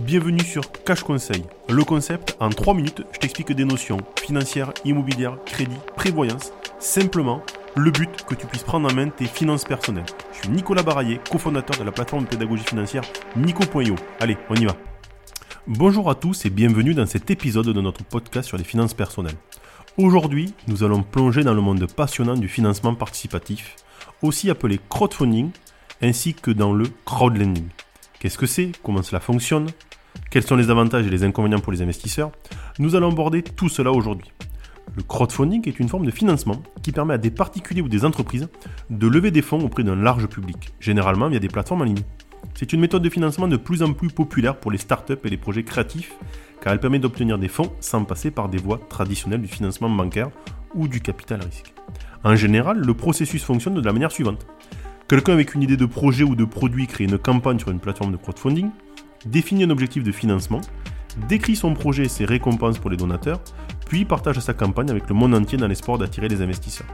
bienvenue sur Cash Conseil. Le concept, en 3 minutes, je t'explique des notions financières, immobilières, crédit, prévoyance. Simplement, le but que tu puisses prendre en main tes finances personnelles. Je suis Nicolas Baraillé, cofondateur de la plateforme de pédagogie financière Nico.io. Allez, on y va. Bonjour à tous et bienvenue dans cet épisode de notre podcast sur les finances personnelles. Aujourd'hui, nous allons plonger dans le monde passionnant du financement participatif, aussi appelé crowdfunding, ainsi que dans le crowdlending. Qu'est-ce que c'est? Comment cela fonctionne? Quels sont les avantages et les inconvénients pour les investisseurs? Nous allons aborder tout cela aujourd'hui. Le crowdfunding est une forme de financement qui permet à des particuliers ou des entreprises de lever des fonds auprès d'un large public, généralement via des plateformes en ligne. C'est une méthode de financement de plus en plus populaire pour les startups et les projets créatifs car elle permet d'obtenir des fonds sans passer par des voies traditionnelles du financement bancaire ou du capital risque. En général, le processus fonctionne de la manière suivante. Quelqu'un avec une idée de projet ou de produit crée une campagne sur une plateforme de crowdfunding, définit un objectif de financement, décrit son projet et ses récompenses pour les donateurs, puis partage sa campagne avec le monde entier dans l'espoir d'attirer les investisseurs.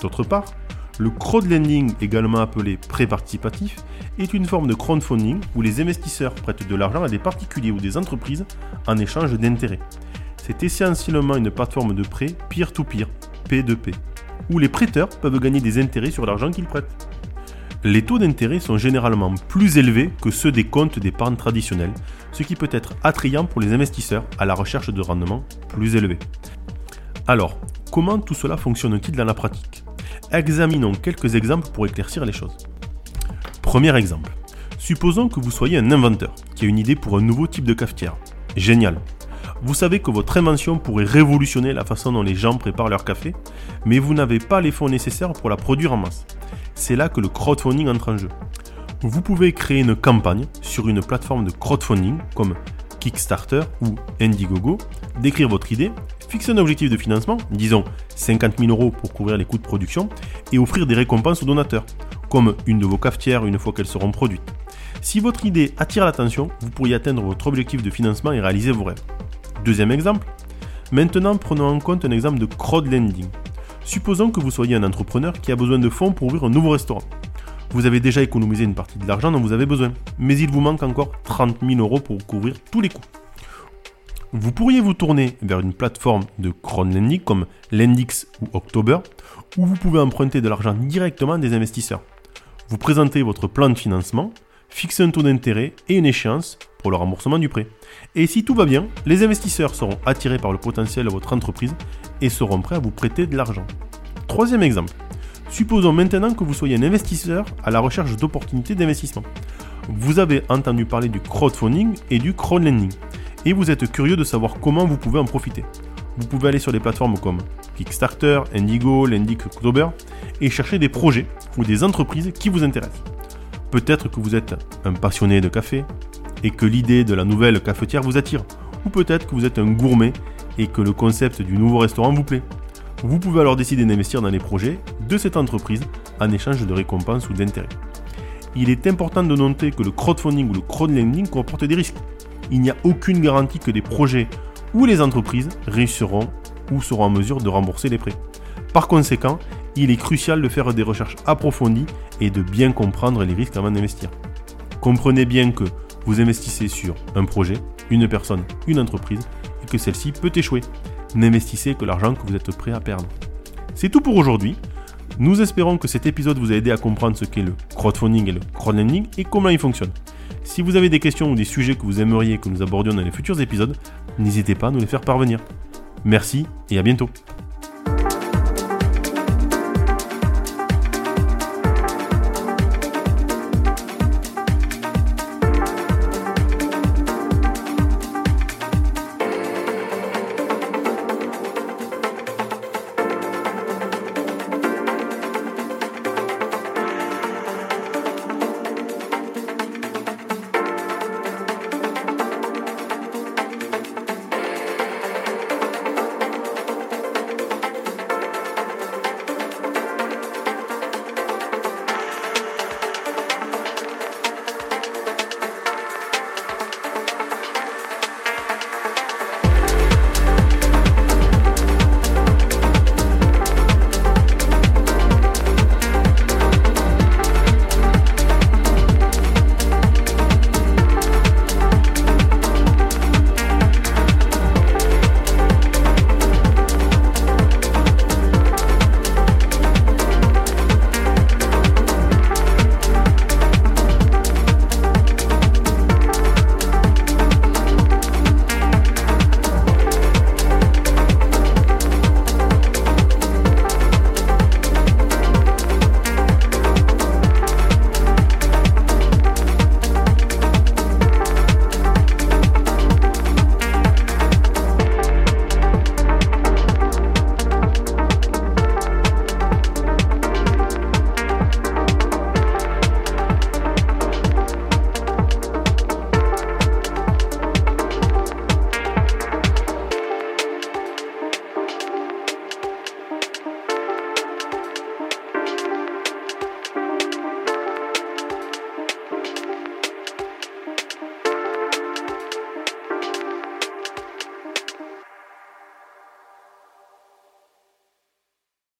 D'autre part, le crowdlending, également appelé prêt participatif, est une forme de crowdfunding où les investisseurs prêtent de l'argent à des particuliers ou des entreprises en échange d'intérêts. C'est essentiellement une plateforme de prêt peer-to-peer, P2P, où les prêteurs peuvent gagner des intérêts sur l'argent qu'ils prêtent les taux d'intérêt sont généralement plus élevés que ceux des comptes d'épargne traditionnels, ce qui peut être attrayant pour les investisseurs à la recherche de rendements plus élevés. Alors, comment tout cela fonctionne-t-il dans la pratique? Examinons quelques exemples pour éclaircir les choses. Premier exemple. Supposons que vous soyez un inventeur qui a une idée pour un nouveau type de cafetière. Génial. Vous savez que votre invention pourrait révolutionner la façon dont les gens préparent leur café, mais vous n'avez pas les fonds nécessaires pour la produire en masse c'est là que le crowdfunding entre en jeu. Vous pouvez créer une campagne sur une plateforme de crowdfunding comme Kickstarter ou Indiegogo, décrire votre idée, fixer un objectif de financement, disons 50 000 euros pour couvrir les coûts de production, et offrir des récompenses aux donateurs, comme une de vos cafetières une fois qu'elles seront produites. Si votre idée attire l'attention, vous pourriez atteindre votre objectif de financement et réaliser vos rêves. Deuxième exemple. Maintenant, prenons en compte un exemple de crowdlending. Supposons que vous soyez un entrepreneur qui a besoin de fonds pour ouvrir un nouveau restaurant. Vous avez déjà économisé une partie de l'argent dont vous avez besoin, mais il vous manque encore 30 000 euros pour couvrir tous les coûts. Vous pourriez vous tourner vers une plateforme de crowdlending comme Lendix ou October, où vous pouvez emprunter de l'argent directement des investisseurs. Vous présentez votre plan de financement, fixez un taux d'intérêt et une échéance pour le remboursement du prêt. Et si tout va bien, les investisseurs seront attirés par le potentiel de votre entreprise et seront prêts à vous prêter de l'argent. Troisième exemple. Supposons maintenant que vous soyez un investisseur à la recherche d'opportunités d'investissement. Vous avez entendu parler du crowdfunding et du crowdlending et vous êtes curieux de savoir comment vous pouvez en profiter. Vous pouvez aller sur des plateformes comme Kickstarter, Indigo, Lendic, October et chercher des projets ou des entreprises qui vous intéressent. Peut-être que vous êtes un passionné de café et que l'idée de la nouvelle cafetière vous attire. Ou peut-être que vous êtes un gourmet et que le concept du nouveau restaurant vous plaît. Vous pouvez alors décider d'investir dans les projets de cette entreprise en échange de récompenses ou d'intérêts. Il est important de noter que le crowdfunding ou le crowdlending comporte des risques. Il n'y a aucune garantie que les projets ou les entreprises réussiront ou seront en mesure de rembourser les prêts. Par conséquent, il est crucial de faire des recherches approfondies et de bien comprendre les risques avant d'investir. Comprenez bien que vous investissez sur un projet, une personne, une entreprise que celle-ci peut échouer. N'investissez que l'argent que vous êtes prêt à perdre. C'est tout pour aujourd'hui. Nous espérons que cet épisode vous a aidé à comprendre ce qu'est le crowdfunding et le crowdlending et comment il fonctionne. Si vous avez des questions ou des sujets que vous aimeriez que nous abordions dans les futurs épisodes, n'hésitez pas à nous les faire parvenir. Merci et à bientôt.